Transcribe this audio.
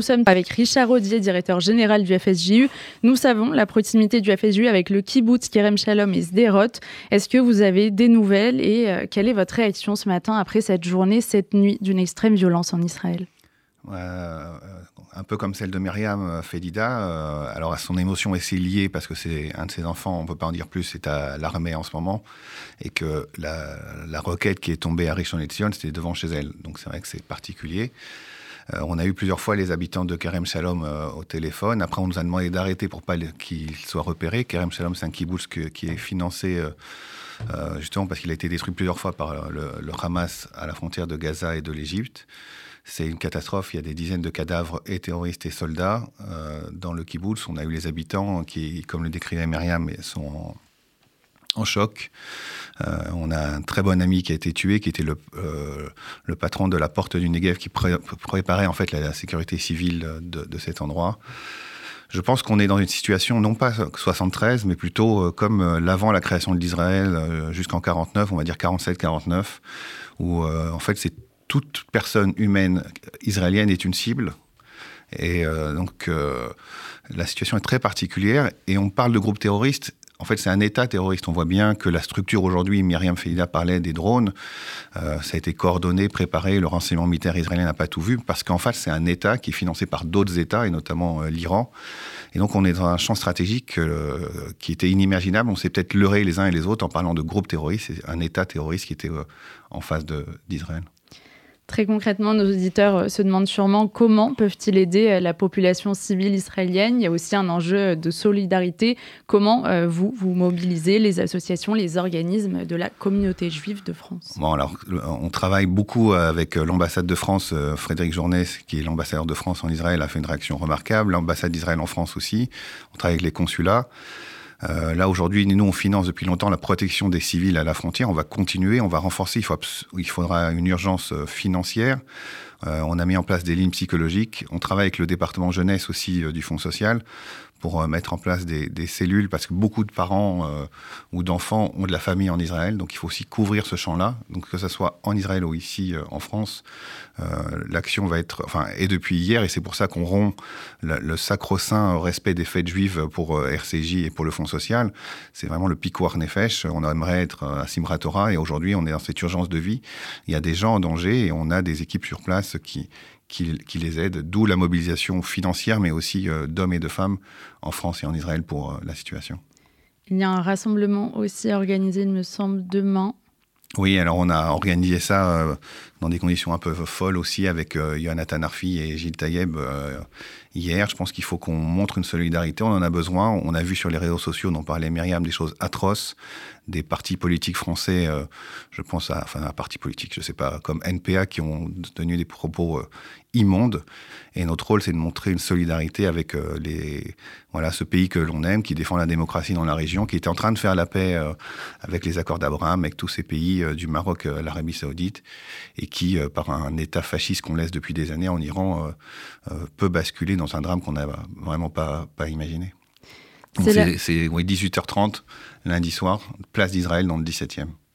Nous sommes avec Richard Audier, directeur général du FSJU. Nous savons la proximité du FSJU avec le kibbutz Kerem Shalom et Sderot. Est-ce que vous avez des nouvelles et euh, quelle est votre réaction ce matin après cette journée, cette nuit d'une extrême violence en Israël? Euh, un peu comme celle de Myriam euh, Fedida. Euh, alors, son émotion est liée parce que c'est un de ses enfants, on ne peut pas en dire plus, c'est à l'armée en ce moment, et que la, la roquette qui est tombée à Rishon LeZion, c'était devant chez elle. Donc, c'est vrai que c'est particulier. On a eu plusieurs fois les habitants de Kerem Shalom au téléphone. Après, on nous a demandé d'arrêter pour pas qu'ils soient repérés. Kerem Shalom, c'est un kibbutz qui est financé justement parce qu'il a été détruit plusieurs fois par le, Hamas à la frontière de Gaza et de l'Égypte. C'est une catastrophe. Il y a des dizaines de cadavres et terroristes et soldats euh, dans le kibbutz. On a eu les habitants qui, comme le décrivait Myriam, sont en, choc. Euh, on a un très bon ami qui a été tué, qui était le, euh, le patron de la porte du Negev, qui préparait en fait la, sécurité civile de, cet endroit. Je pense qu'on est dans une situation non pas 73, mais plutôt comme l'avant la création de l'Israël jusqu'en 49, on va dire 47-49, où en fait c'est toute personne humaine israélienne est une cible. Et euh, donc, euh, la situation est très particulière. Et on parle de groupe terroriste. En fait, c'est un État terroriste. On voit bien que la structure aujourd'hui, Myriam Felida parlait des drones, euh, ça a été coordonné, préparé. Le renseignement militaire israélien n'a pas tout vu, parce qu'en fait, c'est un État qui est financé par d'autres États, et notamment l'Iran. Et donc, on est dans un champ stratégique qui était inimaginable. On s'est peut-être leurré les uns et les autres en parlant de groupe terroriste. C'est un État terroriste qui était en face d'Israël. Très concrètement, nos auditeurs euh, se demandent sûrement comment peuvent-ils aider euh, la population civile israélienne. Il y a aussi un enjeu de solidarité. Comment euh, vous, vous mobilisez les associations, les organismes de la communauté juive de France? Bon, alors, on travaille beaucoup avec l'ambassade de France. Frédéric Journès, qui est l'ambassadeur de France en Israël, a fait une réaction remarquable. L'ambassade d'Israël en France aussi. On travaille avec les consulats. Euh, là, aujourd'hui, nous, on finance depuis longtemps la protection des civils à la frontière. On va continuer, on va renforcer. Il, faudra une urgence euh, financière. Euh, on a mis en place des lignes psychologiques. On travaille avec le département jeunesse aussi du Fonds social pour euh, mettre en place des, cellules, parce que beaucoup de parents euh, ou d'enfants ont de la famille en Israël, donc il faut aussi couvrir ce champ-là. Donc que ce soit en Israël ou ici euh, en France, l'action va être, enfin, et depuis hier, et c'est pour ça qu'on rompt le, sacro-saint respect des fêtes juives pour RCJ et pour le Fonds social. C'est vraiment le piquoir nefesh. On aimerait être à Simrat Torah, et aujourd'hui, on est dans cette urgence de vie. Il y a des gens en danger, et on a des équipes sur place qui qui, les aident, d'où la mobilisation financière, mais aussi euh, d'hommes et de femmes en France et en Israël pour euh, la situation. Il y a un rassemblement aussi organisé, il me semble, demain. Oui, alors on a organisé ça euh, dans des conditions un peu folles aussi avec Jonathan Arfi et Gilles Taïeb hier. Je pense qu'il faut qu'on montre une solidarité, on en a besoin. On a vu sur les réseaux sociaux, dont parlait Myriam, des choses atroces, des partis politiques français, je pense à, enfin, un parti politique, je sais pas, comme NPA, qui ont tenu des propos immonde. Et notre rôle, c'est de montrer une solidarité avec euh, les, voilà, ce pays que l'on aime, qui défend la démocratie dans la région, qui était en train de faire la paix euh, avec les accords d'Abraham, avec tous ces pays euh, du Maroc à l'Arabie saoudite, et qui, par un État fasciste qu'on laisse depuis des années en Iran, peut basculer dans un drame qu'on n'a vraiment pas, pas imaginé. C'est oui, 18h30 lundi soir, place d'Israël dans le 17e.